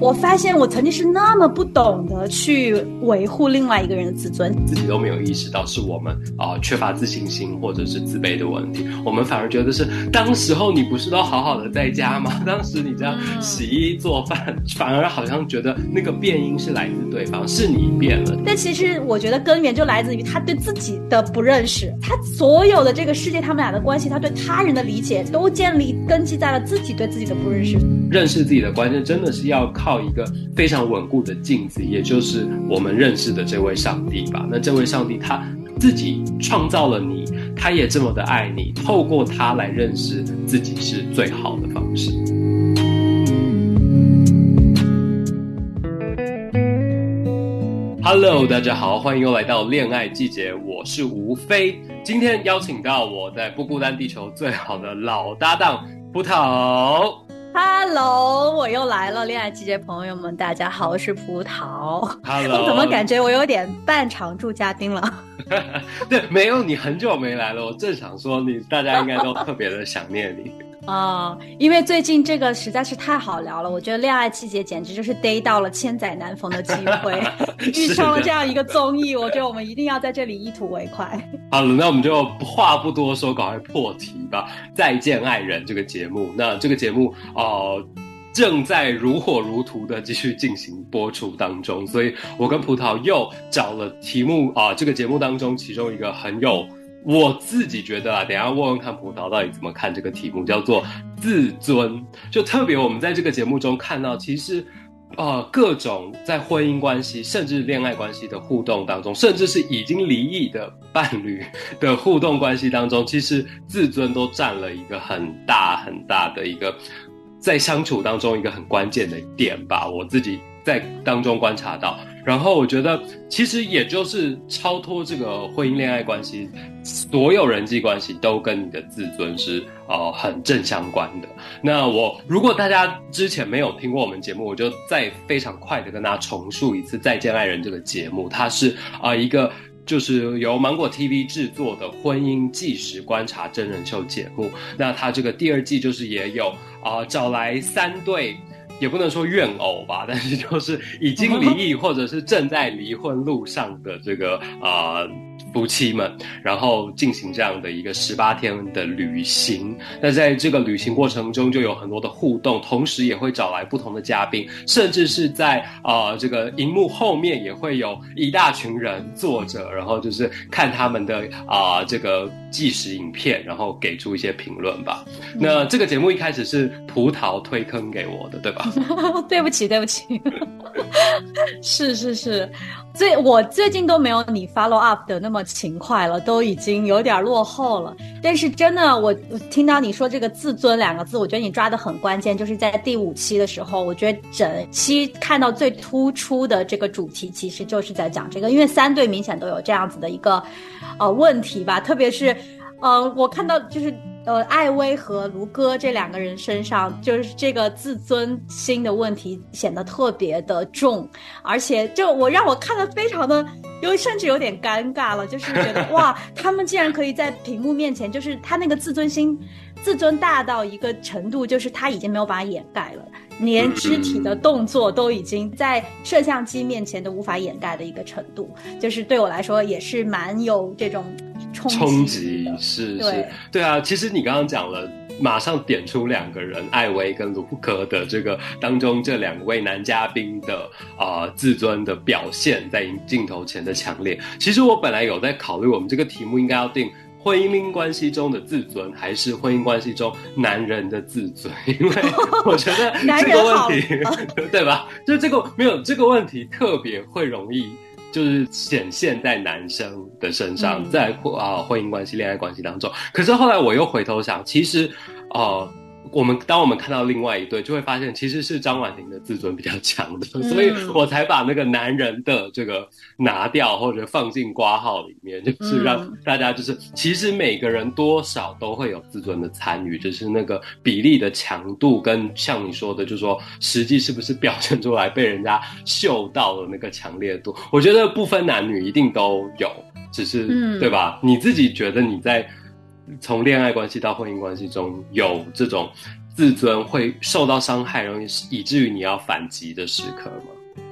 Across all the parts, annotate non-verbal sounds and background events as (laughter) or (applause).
我发现我曾经是那么不懂得去维护另外一个人的自尊，自己都没有意识到是我们啊、缺乏自信心或者是自卑的问题，我们反而觉得是当时候你不是都好好的在家吗？(laughs) 当时你这样洗衣做饭，反而好像觉得那个变音是来自对方，是你变了。但其实我觉得根源就来自于他对自己的不认识，他所有的这个世界，他们俩的关系，他对他人的理解，都建立根基在了自己对自己的不认识。认识自己的关键真的是要靠一个非常稳固的镜子，也就是我们认识的这位上帝吧。那这位上帝他自己创造了你，他也这么的爱你，透过他来认识自己是最好的方式。Hello，大家好，欢迎又来到恋爱季节，我是吴飞。今天邀请到我在不孤单地球最好的老搭档葡萄。Hello，我又来了，恋爱季节朋友们，大家好，我是葡萄。Hello，(laughs) 我怎么感觉我有点半常驻嘉宾了？(laughs) 对，没有你很久没来了，我正想说你，大家应该都特别的想念你。啊、因为最近这个实在是太好聊了，我觉得恋爱季节简直就是逮到了千载难逢的机会，(laughs) (laughs) 遇上了这样一个综艺，我觉得我们一定要在这里一吐为快。(laughs) 好了，那我们就话不多说，赶快破题吧。再见爱人这个节目，那这个节目哦、呃正在如火如荼的继续进行播出当中，所以我跟葡萄又找了题目啊、这个节目当中其中一个很有我自己觉得啊，等下问问看葡萄到底怎么看这个题目，叫做自尊。就特别我们在这个节目中看到，其实。呃，各种在婚姻关系甚至恋爱关系的互动当中，甚至是已经离异的伴侣的互动关系当中，其实自尊都占了一个很大很大的一个在相处当中一个很关键的点吧。我自己在当中观察到，然后我觉得其实也就是超脱这个婚姻恋爱关系，所有人际关系都跟你的自尊是呃很正相关的。那我如果大家之前没有听过我们节目，我就再非常快的跟大家重述一次《再见爱人》这个节目，它是啊、一个。就是由芒果 TV 制作的婚姻纪实观察真人秀节目，那它这个第二季就是也有啊、找来三对，也不能说怨偶吧，但是就是已经离异或者是正在离婚路上的这个啊。夫妻们，然后进行这样的一个十八天的旅行。那在这个旅行过程中，就有很多的互动，同时也会找来不同的嘉宾，甚至是在啊、呃这个荧幕后面也会有一大群人坐着，然后就是看他们的啊、这个纪实影片，然后给出一些评论吧。那这个节目一开始是葡萄推坑给我的，对吧？(laughs) 对不起，对不起，(laughs) 是是是，最我最近都没有你 follow up 的那么勤快了，都已经有点落后了。但是真的，我听到你说这个“自尊”两个字，我觉得你抓的很关键，就是在第五期的时候，我觉得整期看到最突出的这个主题，其实就是在讲这个，因为三队明显都有这样子的一个呃问题吧，特别是。呃，我看到就是呃，艾薇和卢哥这两个人身上，就是这个自尊心的问题显得特别的重，而且就我让我看的非常的，有甚至有点尴尬了，就是觉得 (laughs) 哇，他们竟然可以在屏幕面前，就是他那个自尊心，自尊大到一个程度，就是他已经没有把它掩盖了。连肢体的动作都已经在摄像机面前都无法掩盖的一个程度，就是对我来说也是蛮有这种冲冲击是是，对啊。其实你刚刚讲了，马上点出两个人，艾薇跟卢克的这个当中这两位男嘉宾的啊、呃自尊的表现，在镜头前的强烈。其实我本来有在考虑，我们这个题目应该要定。婚姻关系中的自尊，还是婚姻关系中男人的自尊？(laughs) 因为 (laughs) 我觉得男这个问题，(laughs) 对吧？就这个没有这个问题特别会容易就是显现在男生的身上，嗯在啊、婚姻关系、恋爱关系当中。可是后来我又回头想，其实呃。我们当我们看到另外一对，就会发现其实是张婉婷的自尊比较强的，嗯。所以我才把那个男人的这个拿掉或者放进挂号里面，就是让嗯。大家就是其实每个人多少都会有自尊的参与，只是那个比例的强度跟像你说的，就是说实际是不是表现出来被人家嗅到了那个强烈度，我觉得不分男女一定都有，只是、嗯。对吧？你自己觉得你在从恋爱关系到婚姻关系中有这种自尊会受到伤害，容易以至于你要反击的时刻吗？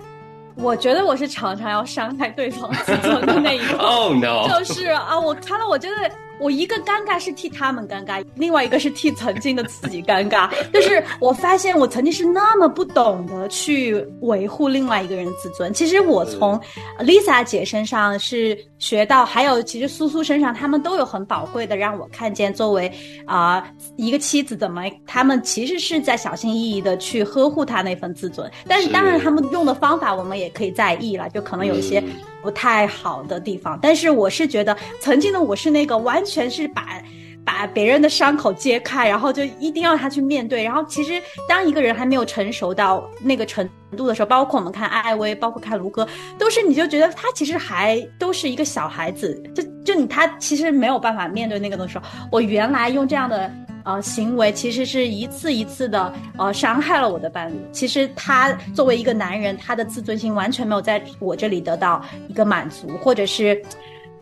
我觉得我是常常要伤害对方自尊的那一个。(laughs) Oh no！就是啊，我看到，我真的。我一个尴尬是替他们尴尬，另外一个是替曾经的自己尴尬。(laughs) 就是我发现我曾经是那么不懂得去维护另外一个人的自尊。其实我从 Lisa 姐身上是学到，还有其实苏苏身上，他们都有很宝贵的让我看见，作为啊一个妻子怎么，他们其实是在小心翼翼的去呵护他那份自尊。但是当然，他们用的方法我们也可以在意了，就可能有一些。不太好的地方，但是我是觉得，曾经的我是那个完全是把把别人的伤口揭开，然后就一定要他去面对。然后其实当一个人还没有成熟到那个程度的时候，包括我们看艾薇，包括看卢哥，都是你就觉得他其实还都是一个小孩子，就就你他其实没有办法面对那个的时候，我原来用这样的。呃，行为其实是一次一次的呃伤害了我的伴侣。其实他作为一个男人，他的自尊心完全没有在我这里得到一个满足，或者是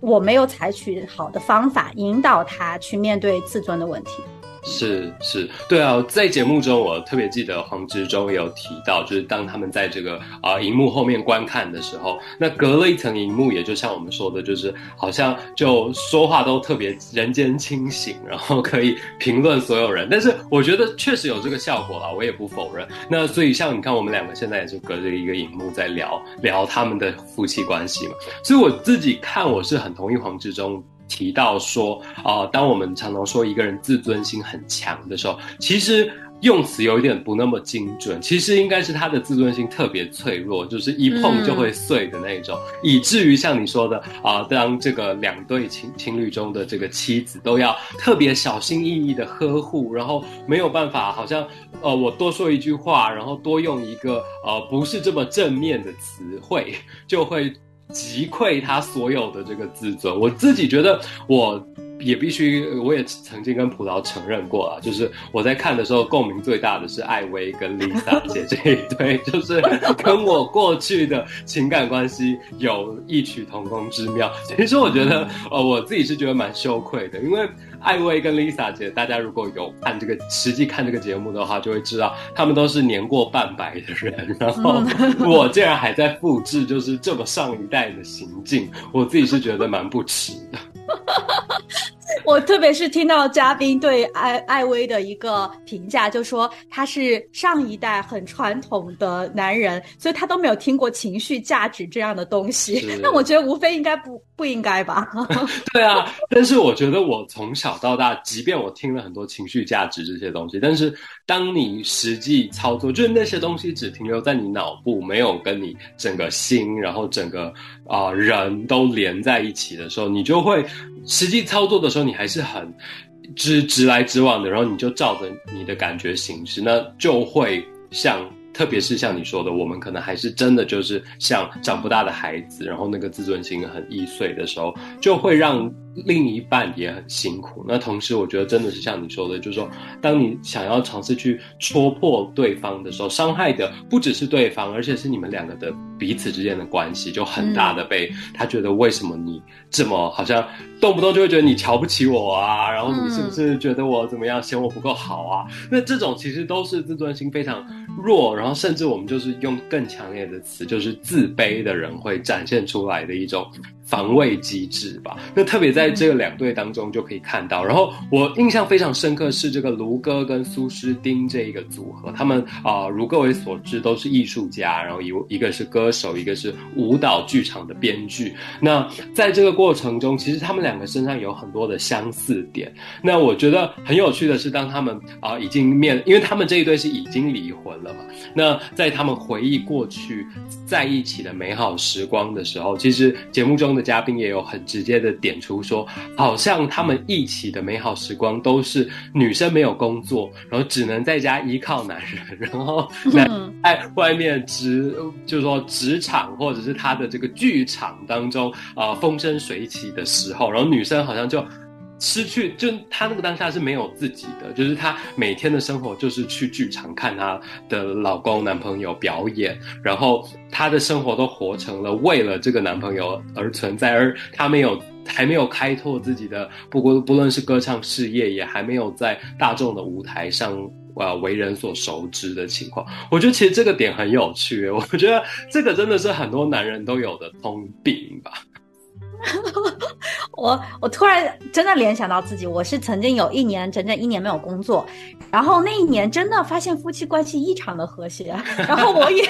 我没有采取好的方法引导他去面对自尊的问题。是是，对啊，在节目中我特别记得黄执中有提到，就是当他们在这个啊荧幕后面观看的时候，那隔了一层荧幕，也就像我们说的，就是好像就说话都特别人间清醒，然后可以评论所有人。但是我觉得确实有这个效果啦，我也不否认。那所以像你看，我们两个现在也是隔着一个荧幕在聊聊他们的夫妻关系嘛。所以我自己看，我是很同意黄执中。提到说，啊，当我们常常说一个人自尊心很强的时候，其实用词有一点不那么精准。其实应该是他的自尊心特别脆弱，就是一碰就会碎的那种，以至于像你说的啊，当这个两对情情侣中的这个妻子都要特别小心翼翼的呵护，然后没有办法，好像呃，我多说一句话，然后多用一个呃不是这么正面的词汇，就会。击溃他所有的这个自尊，我自己觉得，我也必须，我也曾经跟葡萄承认过啊，就是我在看的时候，共鸣最大的是艾薇跟 Lisa 姐这一对，就是跟我过去的情感关系有异曲同工之妙。(laughs) 其实我觉得，呃，我自己是觉得蛮羞愧的，因为。艾薇跟 Lisa 姐，大家如果有看这个实际看这个节目的话，就会知道他们都是年过半百的人，然后 (laughs) 我竟然还在复制，就是这么上一代的行径，我自己是觉得蛮不耻的。哈哈哈。我特别是听到嘉宾对艾艾薇的一个评价，就说他是上一代很传统的男人，所以他都没有听过情绪价值这样的东西。那我觉得无非应该不不应该吧？(laughs) 对啊，但是我觉得我从小到大，即便我听了很多情绪价值这些东西，但是当你实际操作，就是那些东西只停留在你脑部，没有跟你整个心，然后整个啊人都连在一起的时候，你就会。实际操作的时候，你还是很直直来直往的，然后你就照着你的感觉行事，那就会像，特别是像你说的，我们可能还是真的就是像长不大的孩子，然后那个自尊心很易碎的时候，就会让。另一半也很辛苦。那同时，我觉得真的是像你说的，就是说，当你想要尝试去戳破对方的时候，伤害的不只是对方，而且是你们两个的彼此之间的关系，就很大的被他觉得为什么你这么好像动不动就会觉得你瞧不起我啊？然后你是不是觉得我怎么样，嫌我不够好啊？那这种其实都是自尊心非常弱，然后甚至我们就是用更强烈的词，就是自卑的人会展现出来的一种。防卫机制吧，那特别在这两队当中就可以看到。然后我印象非常深刻是这个卢哥跟苏诗丁这一个组合，他们啊，如各位所知都是艺术家，然后一一个是歌手，一个是舞蹈剧场的编剧。那在这个过程中，其实他们两个身上有很多的相似点。那我觉得很有趣的是，当他们啊已经面，因为他们这一对是已经离婚了嘛。那在他们回忆过去在一起的美好时光的时候，其实节目中。的嘉宾也有很直接的点出说，好像他们一起的美好时光都是女生没有工作，然后只能在家依靠男人，然后在外面职就是说职场或者是他的这个剧场当中啊风生水起的时候，然后女生好像就。失去，就她那个当下是没有自己的，就是她每天的生活就是去剧场看她的老公、男朋友表演，然后她的生活都活成了为了这个男朋友而存在，而她没有，还没有开拓自己的，不过不论是歌唱事业，也还没有在大众的舞台上。呃为人所熟知的情况。我觉得其实这个点很有趣，我觉得这个真的是很多男人都有的通病吧。我我突然真的联想到自己，我是曾经有一年整整一年没有工作，然后那一年真的发现夫妻关系异常的和谐，然后我也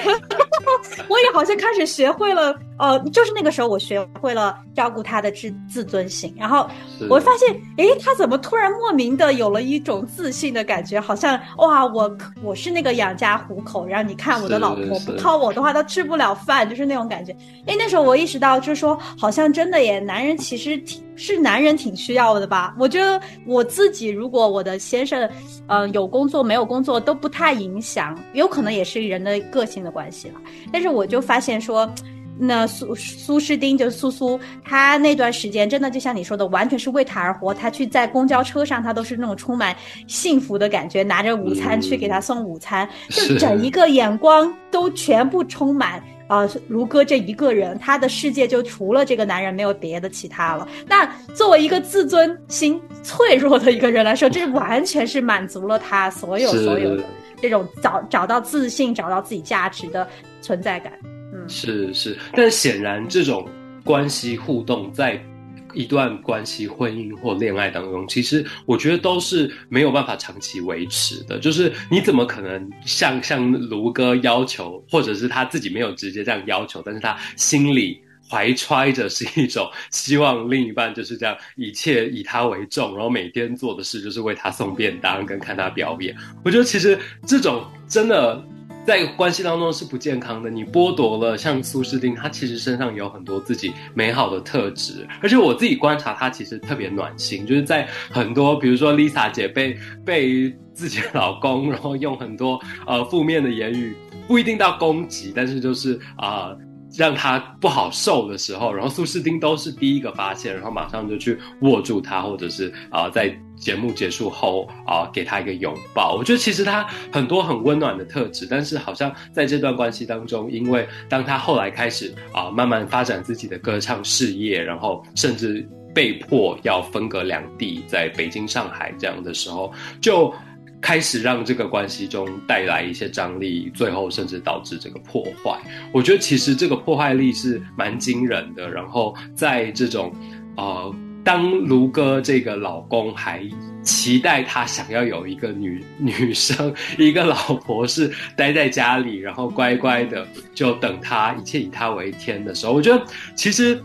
(laughs) 我也好像开始学会了，呃，就是那个时候我学会了照顾他的自自尊心，然后我发现，诶，他怎么突然莫名的有了一种自信的感觉，好像哇，我我是那个养家糊口，然后你看我的老婆不靠我的话，都吃不了饭，就是那种感觉。诶，那时候我意识到，就是说，好像真的耶，男人其实挺。是男人挺需要的吧？我觉得我自己如果我的先生，嗯，有工作没有工作都不太影响，有可能也是人的个性的关系了。但是我就发现说，那苏苏诗丁就是苏苏，他那段时间真的就像你说的，完全是为他而活。他去在公交车上，他都是那种充满幸福的感觉，拿着午餐去给他送午餐，就整一个眼光都全部充满。啊，卢哥这一个人，他的世界就除了这个男人，没有别的其他了。那作为一个自尊心脆弱的一个人来说，这完全是满足了他所有所有的这种找找到自信、找到自己价值的存在感。嗯，是是，但显然这种关系互动在。一段关系、婚姻或恋爱当中，其实我觉得都是没有办法长期维持的。就是你怎么可能像像卢哥要求，或者是他自己没有直接这样要求，但是他心里怀揣着是一种希望另一半就是这样，一切以他为重，然后每天做的事就是为他送便当跟看他表演。我觉得其实这种真的。在关系当中是不健康的，你剥夺了像苏诗丁，他其实身上有很多自己美好的特质，而且我自己观察他其实特别暖心，就是在很多 (laughs) 比如说 Lisa 姐被被自己的老公，然后用很多呃负面的言语，不一定到攻击，但是就是啊。让他不好受的时候，然后苏诗丁都是第一个发现，然后马上就去握住他，或者是啊，在节目结束后啊，给他一个拥抱。我觉得其实他很多很温暖的特质，但是好像在这段关系当中，因为当他后来开始啊，慢慢发展自己的歌唱事业，然后甚至被迫要分隔两地，在北京、上海这样的时候，就。开始让这个关系中带来一些张力，最后甚至导致这个破坏。我觉得其实这个破坏力是蛮惊人的。然后在这种，呃，当卢哥这个老公还期待他想要有一个女女生，一个老婆是待在家里，然后乖乖的就等他，一切以他为天的时候，我觉得其实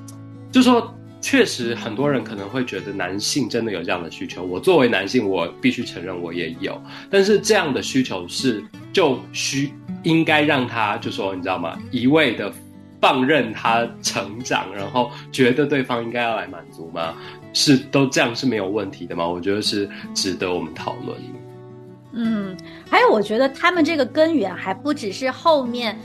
就说。确实，很多人可能会觉得男性真的有这样的需求。我作为男性，我必须承认我也有。但是这样的需求是就需应该让他就说你知道吗？一味的放任他成长，然后觉得对方应该要来满足吗？是都这样是没有问题的吗？我觉得是值得我们讨论。嗯，还有我觉得他们这个根源还不只是后面，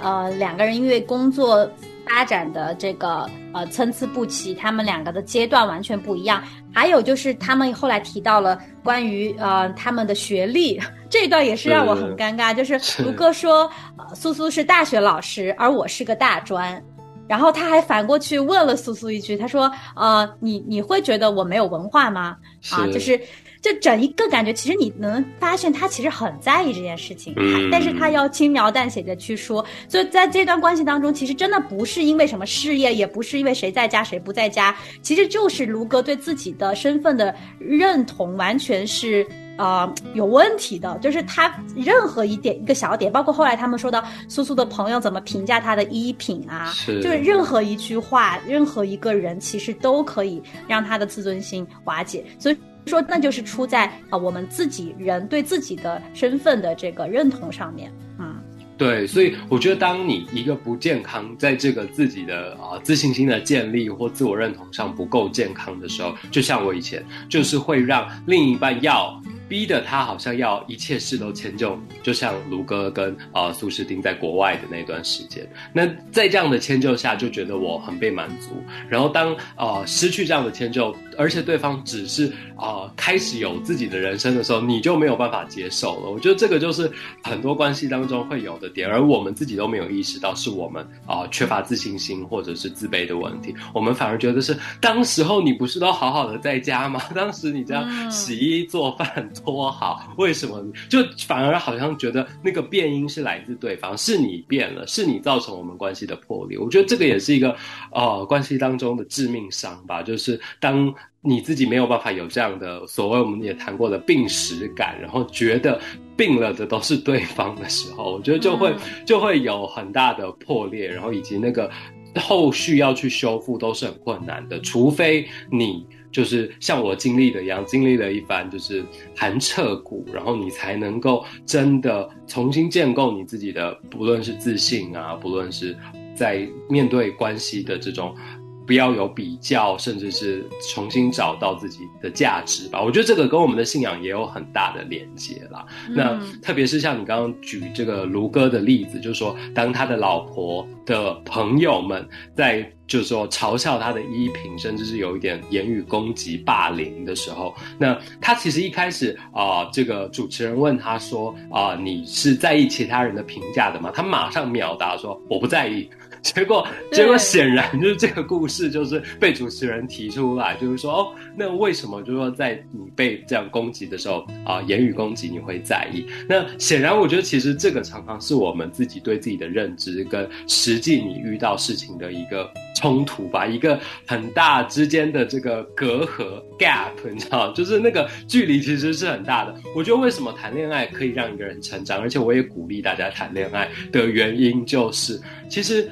呃，两个人因为工作。发展的这个呃参差不齐，他们两个的阶段完全不一样。还有就是他们后来提到了关于呃他们的学历 (laughs) 这一段也是让我很尴尬，就是卢哥说苏苏是大学老师，而我是个大专，然后他还反过去问了苏苏一句，他说呃你你会觉得我没有文化吗？啊，就是。就整一个感觉，其实你能发现他其实很在意这件事情，但是他要轻描淡写的去说。所以在这段关系当中，其实真的不是因为什么事业，也不是因为谁在家谁不在家，其实就是卢哥对自己的身份的认同完全是啊有问题的。就是他任何一点一个小点，包括后来他们说到苏苏的朋友怎么评价他的衣品啊，就是任何一句话，任何一个人，其实都可以让他的自尊心瓦解。所以。说那就是出在啊我们自己人对自己的身份的这个认同上面，嗯，对，所以我觉得当你一个不健康，在这个自己的啊自信心的建立或自我认同上不够健康的时候，就像我以前就是会让另一半要。逼得他好像要一切事都迁就，就像卢哥跟呃苏诗丁在国外的那段时间。那在这样的迁就下，就觉得我很被满足。然后当呃失去这样的迁就，而且对方只是啊开始有自己的人生的时候，你就没有办法接受了。我觉得这个就是很多关系当中会有的点，而我们自己都没有意识到是我们啊缺乏自信心或者是自卑的问题。我们反而觉得是当时候你不是都好好的在家吗？当时你这样洗衣做饭。多好？为什么就反而好像觉得那个变音是来自对方，是你变了，是你造成我们关系的破裂？我觉得这个也是一个呃关系当中的致命伤吧。就是当你自己没有办法有这样的所谓我们也谈过的病史感，然后觉得病了的都是对方的时候，我觉得就会就会有很大的破裂，然后以及那个后续要去修复都是很困难的，除非你。就是像我经历的一样，经历了一番就是寒彻骨，然后你才能够真的重新建构你自己的，不论是自信啊，不论是在面对关系的这种。不要有比较，甚至是重新找到自己的价值吧。我觉得这个跟我们的信仰也有很大的连接啦。那特别是像你刚刚举这个卢哥的例子，就是说，当他的老婆的朋友们在就是说嘲笑他的衣品，甚至是有一点言语攻击、霸凌的时候，那他其实一开始啊，这个主持人问他说啊，你是在意其他人的评价的吗？他马上秒答说，我不在意。结果，结果显然就是这个故事就是被主持人提出来，就是说哦，那为什么就是说在你被这样攻击的时候啊，言语攻击你会在意？那显然，我觉得其实这个常常是我们自己对自己的认知跟实际你遇到事情的一个冲突吧，一个很大之间的这个隔阂 gap，你知道，就是那个距离其实是很大的。我觉得为什么谈恋爱可以让一个人成长，而且我也鼓励大家谈恋爱的原因，就是其实。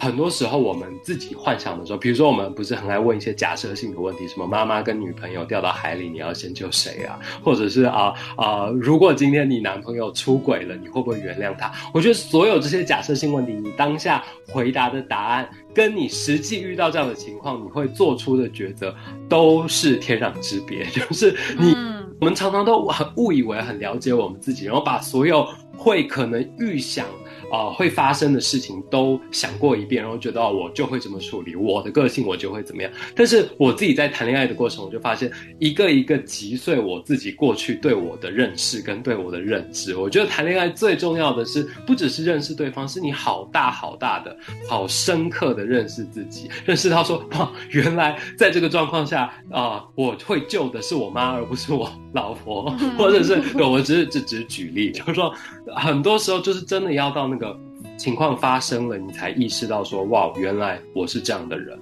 很多时候，我们自己幻想的时候，比如说我们不是很爱问一些假设性的问题，什么妈妈跟女朋友掉到海里，你要先救谁啊？或者是啊啊，如果今天你男朋友出轨了，你会不会原谅他？我觉得所有这些假设性问题，你当下回答的答案，跟你实际遇到这样的情况，你会做出的抉择，都是天壤之别。就是你，我们常常都很误以为很了解我们自己，然后把所有会可能预想。啊，会发生的事情都想过一遍，然后觉得我就会怎么处理，我的个性我就会怎么样。但是我自己在谈恋爱的过程，我就发现一个一个击碎我自己过去对我的认识跟对我的认知。我觉得谈恋爱最重要的是，不只是认识对方，是你好大好大的、好深刻的认识自己，认识到说，哇，原来在这个状况下啊，我会救的是我妈，而不是我老婆，或者是对我只是只只举例，就是说，很多时候就是真的要到那。个个情况发生了，你才意识到说，哇，原来我是这样的人。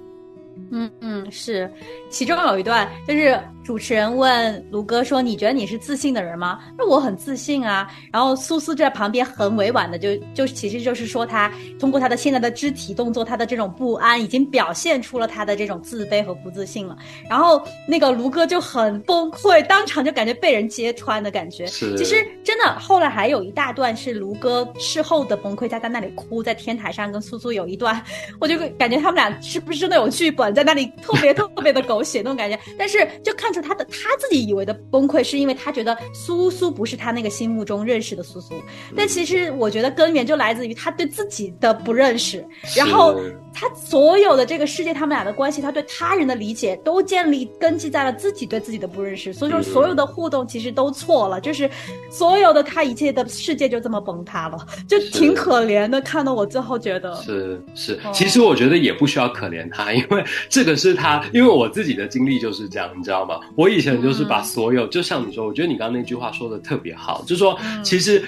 嗯嗯，是，其中有一段就是。主持人问卢哥说：“你觉得你是自信的人吗？”那我很自信啊。然后苏苏就在旁边很委婉的就就其实就是说他通过他的现在的肢体动作，他的这种不安已经表现出了他的这种自卑和不自信了。然后那个卢哥就很崩溃，当场就感觉被人揭穿的感觉。是，其实真的后来还有一大段是卢哥事后的崩溃，他在那里哭，在天台上跟苏苏有一段，(laughs) 我就感觉他们俩是不是真的有剧本在那里特别特别的狗血那种感觉。但是就看。他的他自己以为的崩溃，是因为他觉得苏苏不是他那个心目中认识的苏苏，但其实我觉得根源就来自于他对自己的不认识，然后他所有的这个世界，他们俩的关系，他对他人的理解都建立根基在了自己对自己的不认识，所以说所有的互动其实都错了，就是所有的他一切的世界就这么崩塌了，就挺可怜的。看到我最后觉得是是，其实我觉得也不需要可怜他，因为这个是他，因为我自己的经历就是这样，你知道吗？我以前就是把所有，就像你说，我觉得你刚刚那句话说的特别好，就是说，其实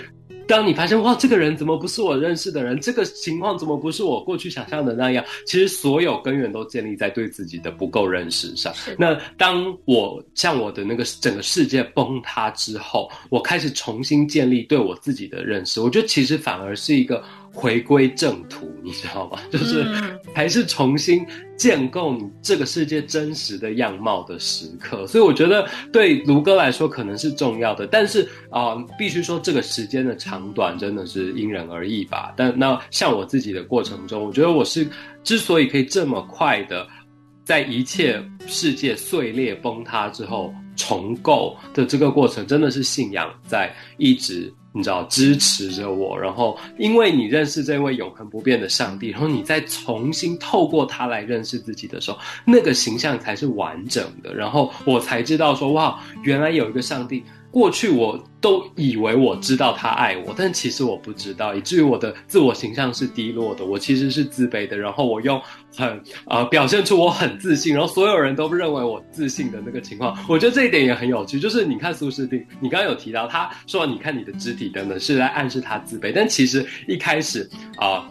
当你发现哇，这个人怎么不是我认识的人，这个情况怎么不是我过去想象的那样，其实所有根源都建立在对自己的不够认识上。那当我像我的那个整个世界崩塌之后，我开始重新建立对我自己的认识，我觉得其实反而是一个。回归正途，你知道吗？(laughs) 就是还是重新建构你这个世界真实的样貌的时刻。所以我觉得对卢哥来说可能是重要的，但是啊，必须说这个时间的长短真的是因人而异吧。但那像我自己的过程中，我觉得我是之所以可以这么快的在一切世界碎裂崩塌之后重构的这个过程，真的是信仰在一直。你知道支持着我，然后因为你认识这位永恒不变的上帝，然后你再重新透过他来认识自己的时候，那个形象才是完整的。然后我才知道说，哇，原来有一个上帝过去我都以为我知道他爱我，但其实我不知道，以至于我的自我形象是低落的，我其实是自卑的。然后我用很呃表现出我很自信，然后所有人都认为我自信的那个情况，我觉得这一点也很有趣。就是你看苏诗丁，你刚刚有提到他说，你看你的肢体等等是在暗示他自卑，但其实一开始啊。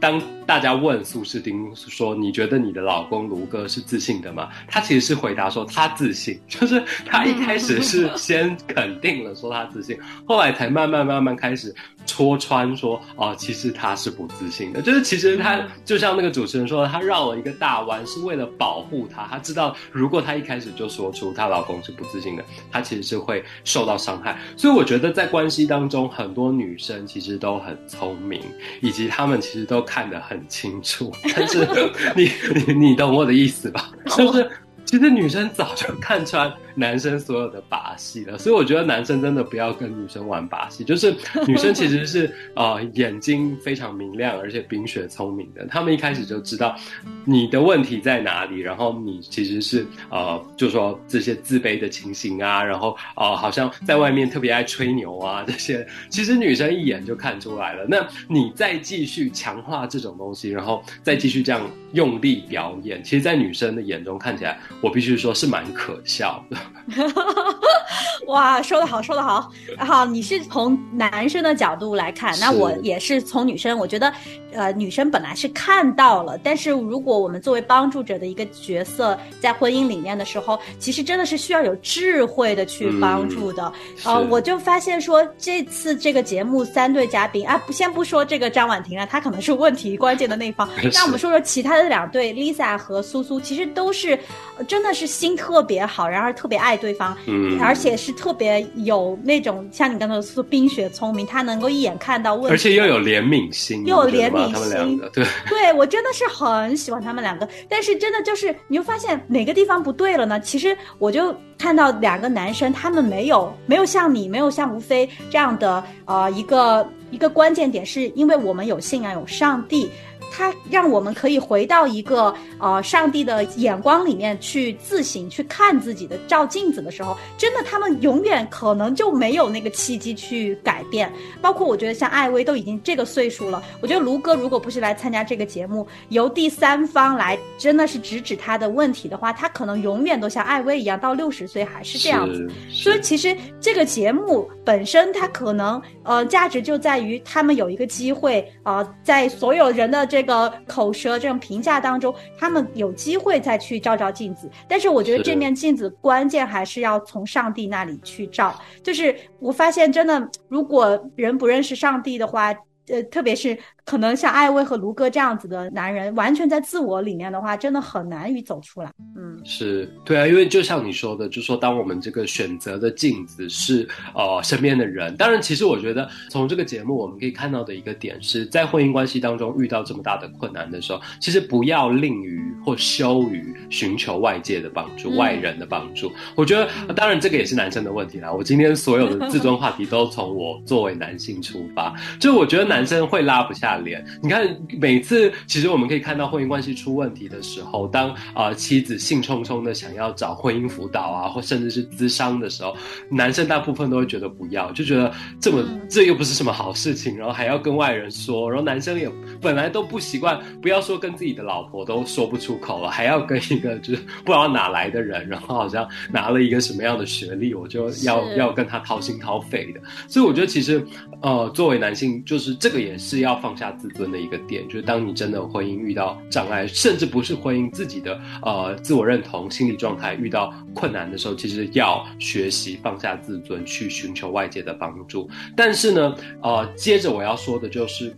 当大家问苏诗丁说：“你觉得你的老公卢哥是自信的吗？”他其实是回答说：“他自信。(laughs) ”就是他一开始是先肯定了说他自信，后来才慢慢慢慢开始戳穿说：“哦，其实他是不自信的。”就是其实他就像那个主持人说，他绕了一个大弯，是为了保护他。他知道如果他一开始就说出她老公是不自信的，他其实是会受到伤害。所以我觉得在关系当中，很多女生其实都很聪明，以及她们其实都。看得很清楚，(laughs) 但是你你你懂我的意思吧？就是其实女生早就看穿。男生所有的把戏了，所以我觉得男生真的不要跟女生玩把戏。(laughs) 就是女生其实是呃眼睛非常明亮，而且冰雪聪明的。他们一开始就知道你的问题在哪里，然后你其实是呃，就说这些自卑的情形啊，然后呃，好像在外面特别爱吹牛啊这些，其实女生一眼就看出来了。那你再继续强化这种东西，然后再继续这样用力表演，其实，在女生的眼中看起来，我必须说是蛮可笑的。(laughs) 哇，说的好，说的好，好，你是从男生的角度来看，那我也是从女生，我觉得，呃，女生本来是看到了，但是如果我们作为帮助者的一个角色，在婚姻里面的时候，其实真的是需要有智慧的去帮助的。呃，我就发现说，这次这个节目三对嘉宾啊，不先不说这个张婉婷啊，她可能是问题关键的那一方，(laughs) 那我们说说其他的两对，Lisa 和苏苏，其实都是真的是心特别好，然而特别爱。对方，嗯，而且是特别有那种像你刚才说冰雪聪明，她能够一眼看到问题，而且又有怜悯心，又有怜悯心，对，(laughs) 对我真的是很喜欢他们两个。但是真的就是，你就发现哪个地方不对了呢？其实我就看到两个男生，他们没有没有像你，没有像吴非这样的呃一个一个关键点，是因为我们有信仰，有上帝。他让我们可以回到一个呃上帝的眼光里面去自省、去看自己的照镜子的时候，真的他们永远可能就没有那个契机去改变。包括我觉得像艾薇都已经这个岁数了，我觉得卢哥如果不是来参加这个节目，由第三方来真的是直指他的问题的话，他可能永远都像艾薇一样，到六十岁还是这样子。所以其实这个节目本身它可能呃价值就在于他们有一个机会啊，在所有人的这。这个口舌这种评价当中，他们有机会再去照照镜子，但是我觉得这面镜子关键还是要从上帝那里去照。就是我发现，真的，如果人不认识上帝的话。呃，特别是可能像艾薇和卢哥这样子的男人，完全在自我里面的话，真的很难于走出来。嗯，是对啊，因为就像你说的，就说当我们这个选择的镜子是呃身边的人，当然，其实我觉得从这个节目我们可以看到的一个点是，在婚姻关系当中遇到这么大的困难的时候，其实不要吝于或羞于寻求外界的帮助、外人的帮助。我觉得，当然这个也是男生的问题啦。我今天所有的自尊话题都从我作为男性出发，就我觉得男。男生会拉不下脸。你看，每次其实我们可以看到婚姻关系出问题的时候，当啊妻子兴冲冲的想要找婚姻辅导啊，或甚至是咨商的时候，男生大部分都会觉得不要，就觉得这么这又不是什么好事情，然后还要跟外人说，然后男生也本来都不习惯，不要说跟自己的老婆都说不出口了，还要跟一个就是不知道哪来的人，然后好像拿了一个什么样的学历，我就要要跟他掏心掏肺的。所以我觉得其实呃，作为男性就是。这个也是要放下自尊的一个点，就是当你真的婚姻遇到障碍，甚至不是婚姻自己的呃自我认同、心理状态遇到困难的时候，其实要学习放下自尊，去寻求外界的帮助。但是呢，呃，接着我要说的就是，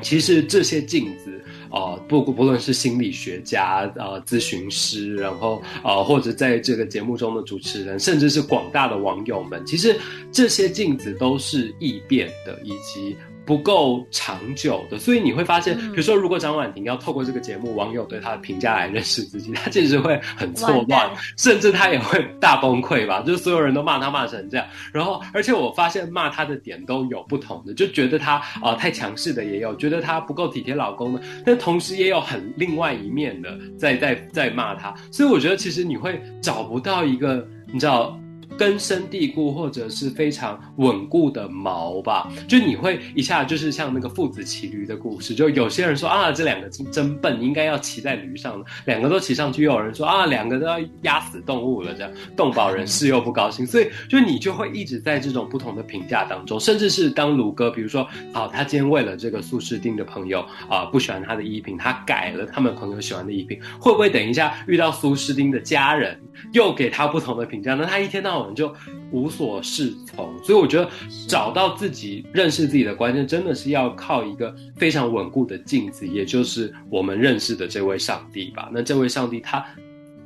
其实这些镜子，呃，不不论是心理学家、呃咨询师，然后呃或者在这个节目中的主持人，甚至是广大的网友们，其实这些镜子都是易变的，以及。不够长久的，所以你会发现，比如说，如果张婉婷要透过这个节目，网友对她的评价来认识自己，她其实会很错乱，甚至她也会大崩溃吧？就是所有人都骂她骂成这样，然后，而且我发现骂她的点都有不同的，就觉得她啊太强势的也有，觉得她不够体贴老公的，但同时也有很另外一面的在在在骂她，所以我觉得其实你会找不到一个你知道。根深蒂固或者是非常稳固的锚吧。就你会一下就是像那个父子骑驴的故事，就有些人说啊，这两个真笨，应该要骑在驴上的，两个都骑上去，又有人说啊，两个都要压死动物了，这样动保人士又不高兴，所以就你就会一直在这种不同的评价当中，甚至是当鲁哥，比如说好，他今天为了这个苏诗丁的朋友啊，不喜欢他的衣品，他改了他们朋友喜欢的衣品，会不会等一下遇到苏诗丁的家人又给他不同的评价？那他一天到晚就无所适从。所以我觉得找到自己认识自己的关键，真的是要靠一个非常稳固的镜子，也就是我们认识的这位上帝吧。那这位上帝他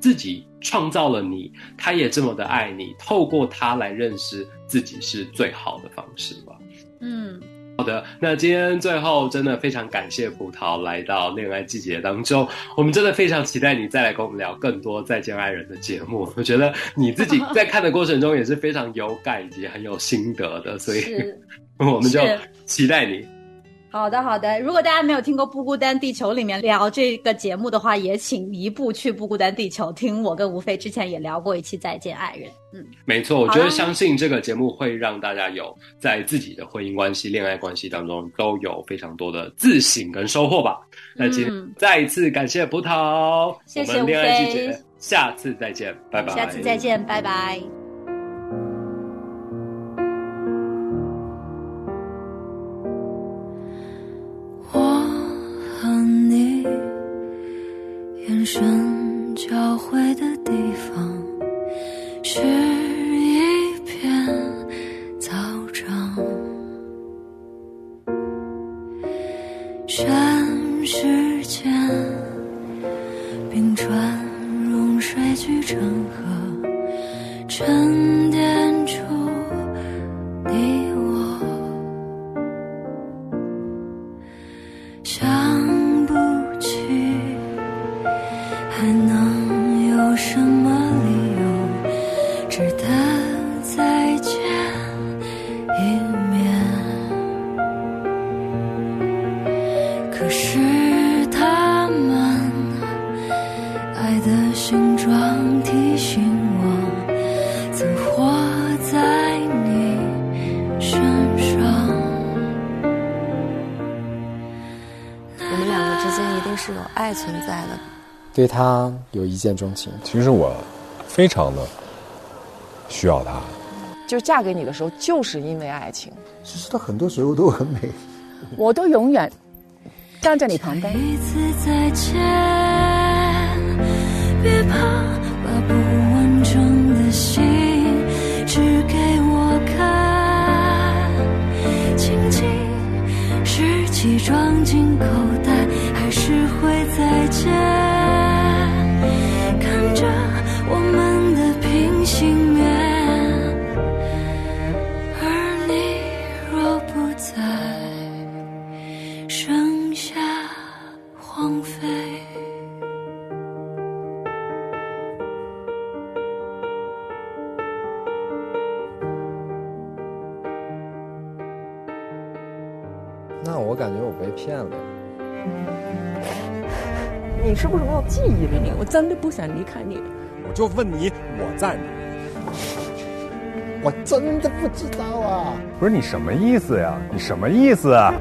自己创造了你，他也这么的爱你，透过他来认识自己是最好的方式吧。嗯。好的，那今天最后真的非常感谢葡萄来到恋爱季节当中，我们真的非常期待你再来跟我们聊更多再见爱人的节目。我觉得你自己在看的过程中也是非常有感以及很有心得的，所以 (laughs) 我们就期待你。好的，好的。如果大家没有听过《不孤单地球》里面聊这个节目的话，也请移步去《不孤单地球》听我跟吴飞之前也聊过一期《再见爱人》。嗯，没错，我觉得相信这个节目会让大家有在自己的婚姻关系、恋爱关系当中都有非常多的自省跟收获吧。那今天再一次感谢葡萄，谢谢吴飞，下次再见，拜拜。下次再见，拜拜。汇聚成河，沉对他有一见钟情，其实我非常的需要他。就嫁给你的时候，就是因为爱情。其实他很多时候都很美，我都永远站在你旁边。一次再见，别怕，把不完整的心只给我看，轻轻拾起装进口袋，还是会再见。我们的平行面，而你若不在，剩下荒废。那我感觉我被骗了。你是不是没有记忆了你？我真的不想离开你。我就问你，我在哪？(laughs) 我真的不知道啊！不是你什么意思呀？你什么意思啊？